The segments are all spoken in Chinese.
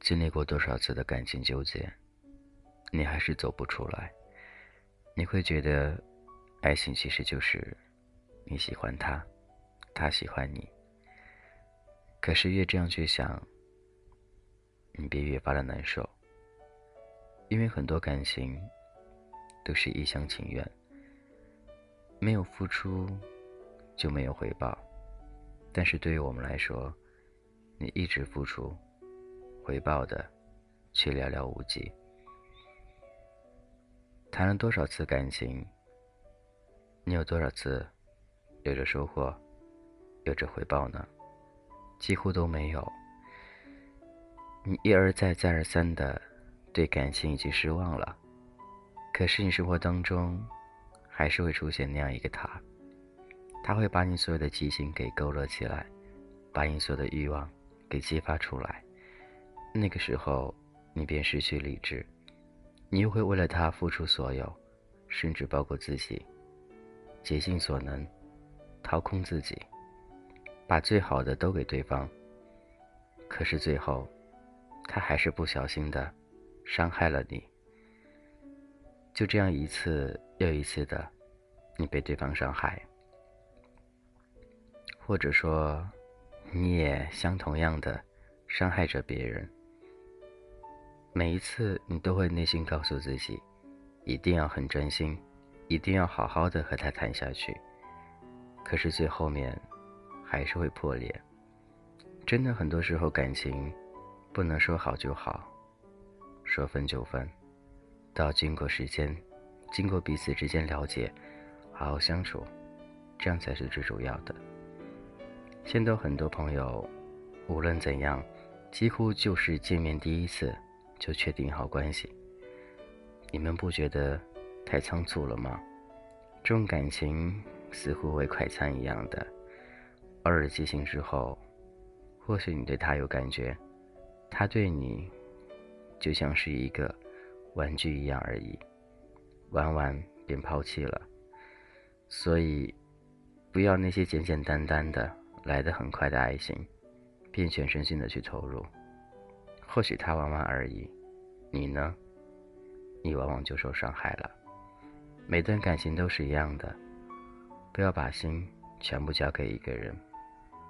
经历过多少次的感情纠结，你还是走不出来。你会觉得，爱情其实就是你喜欢他，他喜欢你。可是越这样去想，你便越发的难受。因为很多感情都是一厢情愿，没有付出就没有回报。但是对于我们来说，你一直付出。回报的，却寥寥无几。谈了多少次感情，你有多少次有着收获，有着回报呢？几乎都没有。你一而再、再而三的对感情已经失望了，可是你生活当中还是会出现那样一个他，他会把你所有的激情给勾勒起来，把你所有的欲望给激发出来。那个时候，你便失去理智，你又会为了他付出所有，甚至包括自己，竭尽所能，掏空自己，把最好的都给对方。可是最后，他还是不小心的伤害了你。就这样一次又一次的，你被对方伤害，或者说，你也相同样的伤害着别人。每一次，你都会内心告诉自己，一定要很专心，一定要好好的和他谈下去。可是最后面，还是会破裂。真的，很多时候感情，不能说好就好，说分就分，到经过时间，经过彼此之间了解，好好相处，这样才是最主要的。现在很多朋友，无论怎样，几乎就是见面第一次。就确定好关系，你们不觉得太仓促了吗？这种感情似乎为快餐一样的，偶尔激情之后，或许你对他有感觉，他对你就像是一个玩具一样而已，玩完便抛弃了。所以，不要那些简简单单的来得很快的爱情，便全身心的去投入。或许他玩玩而已，你呢？你往往就受伤害了。每段感情都是一样的，不要把心全部交给一个人，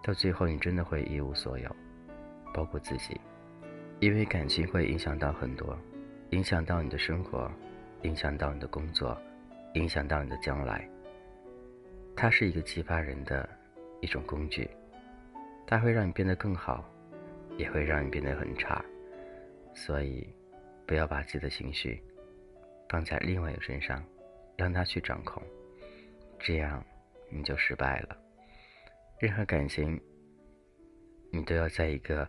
到最后你真的会一无所有，包括自己。因为感情会影响到很多，影响到你的生活，影响到你的工作，影响到你的将来。它是一个激发人的一种工具，它会让你变得更好。也会让你变得很差，所以不要把自己的情绪放在另外一个身上，让他去掌控，这样你就失败了。任何感情，你都要在一个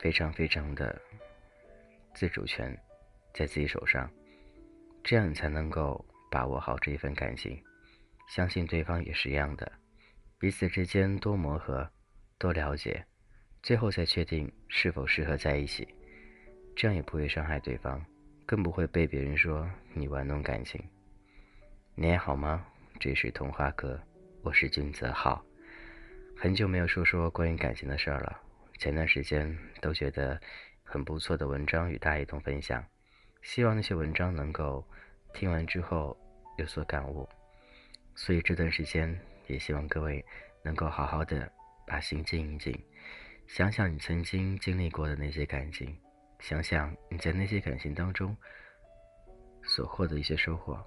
非常非常的自主权在自己手上，这样你才能够把握好这一份感情。相信对方也是一样的，彼此之间多磨合，多了解。最后才确定是否适合在一起，这样也不会伤害对方，更不会被别人说你玩弄感情。你还好吗？这是童话哥，我是君泽浩。很久没有说说关于感情的事儿了，前段时间都觉得很不错的文章与大家一同分享，希望那些文章能够听完之后有所感悟。所以这段时间也希望各位能够好好的把心静一静。想想你曾经经历过的那些感情，想想你在那些感情当中所获得一些收获，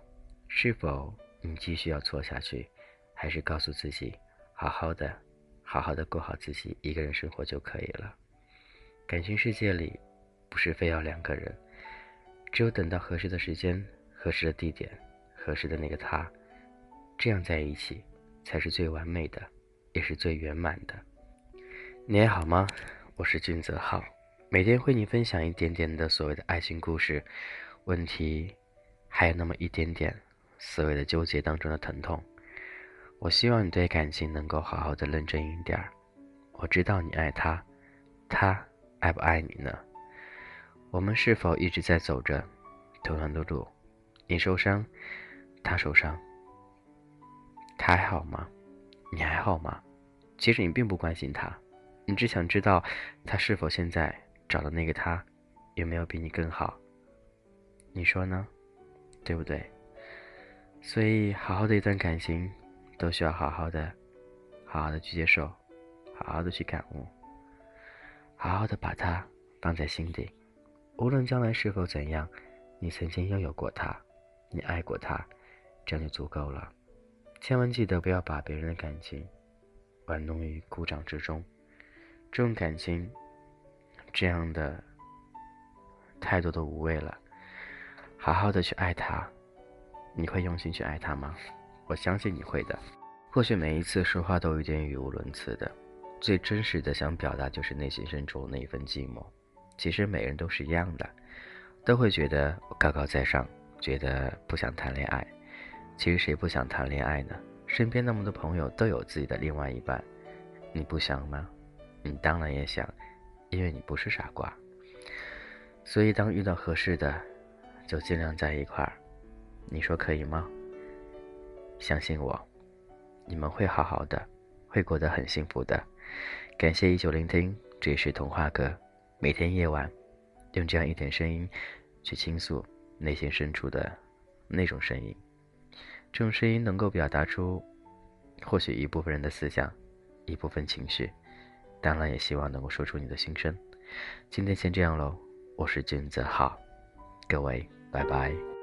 是否你继续要错下去，还是告诉自己好好的、好好的过好自己一个人生活就可以了？感情世界里，不是非要两个人，只有等到合适的时间、合适的地点、合适的那个他，这样在一起，才是最完美的，也是最圆满的。你还好吗？我是俊泽浩，每天会你分享一点点的所谓的爱情故事，问题还有那么一点点所谓的纠结当中的疼痛。我希望你对感情能够好好的认真一点儿。我知道你爱他，他爱不爱你呢？我们是否一直在走着同样的路，你受伤，他受伤，他还好吗？你还好吗？其实你并不关心他，你只想知道他是否现在找的那个他有没有比你更好。你说呢？对不对？所以，好好的一段感情，都需要好好的、好好的去接受，好好的去感悟，好好的把它放在心底。无论将来是否怎样，你曾经拥有过他，你爱过他，这样就足够了。千万记得不要把别人的感情玩弄于股掌之中。这种感情，这样的太多的无谓了。好好的去爱他，你会用心去爱他吗？我相信你会的。或许每一次说话都有点语无伦次的，最真实的想表达就是内心深处那一份寂寞。其实每人都是一样的，都会觉得我高高在上，觉得不想谈恋爱。其实谁不想谈恋爱呢？身边那么多朋友都有自己的另外一半，你不想吗？你当然也想，因为你不是傻瓜。所以当遇到合适的，就尽量在一块儿。你说可以吗？相信我，你们会好好的，会过得很幸福的。感谢依旧聆听，这是童话哥。每天夜晚，用这样一点声音，去倾诉内心深处的那种声音。这种声音能够表达出，或许一部分人的思想，一部分情绪。当然，也希望能够说出你的心声。今天先这样喽，我是金子浩，各位拜拜。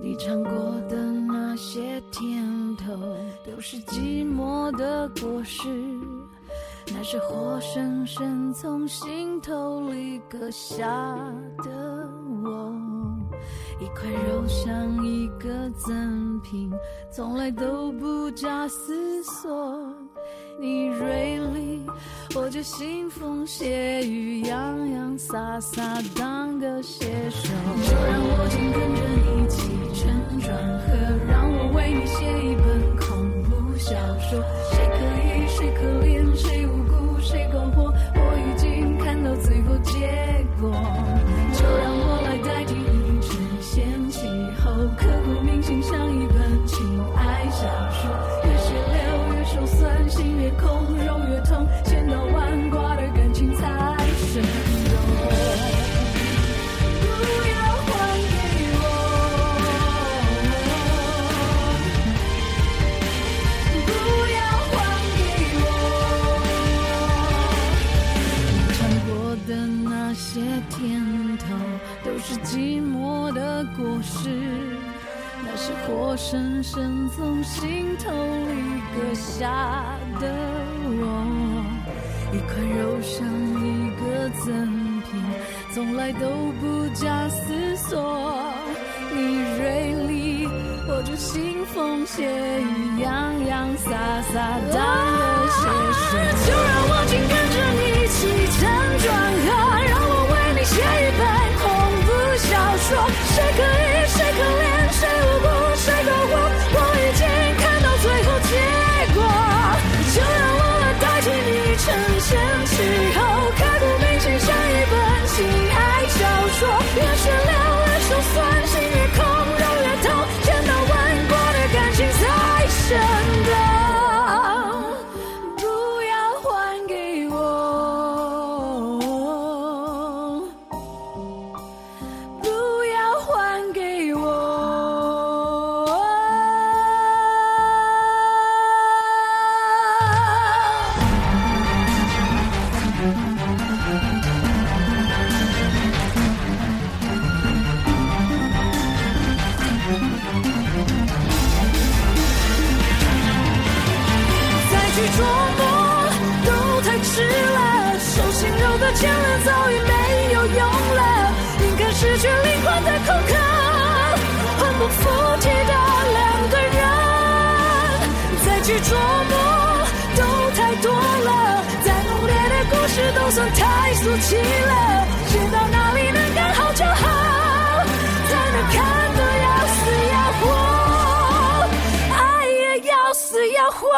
你尝过的那些甜头，都是寂寞的果实。那是活生生从心头里割下的我，一块肉像一个赠品，从来都不假思索。这，腥风血雨，洋洋洒洒当个写手。就让我紧跟着你起承转合，让我为你写一本恐怖小说。谁可疑，谁可怜，谁无辜，谁苟活，我已经看到最后结果。下的我，一块肉像一个赠品，从来都不假思索。你锐利，我就腥风血雨，洋洋洒洒当个写手。就让我紧跟着你起承转合，让我为你写一本恐怖小说。谁可疑，谁可去琢磨都太多了，再浓烈的故事都算太俗气了，知道哪里能刚好就好，才能看得要死要活，爱也要死要活。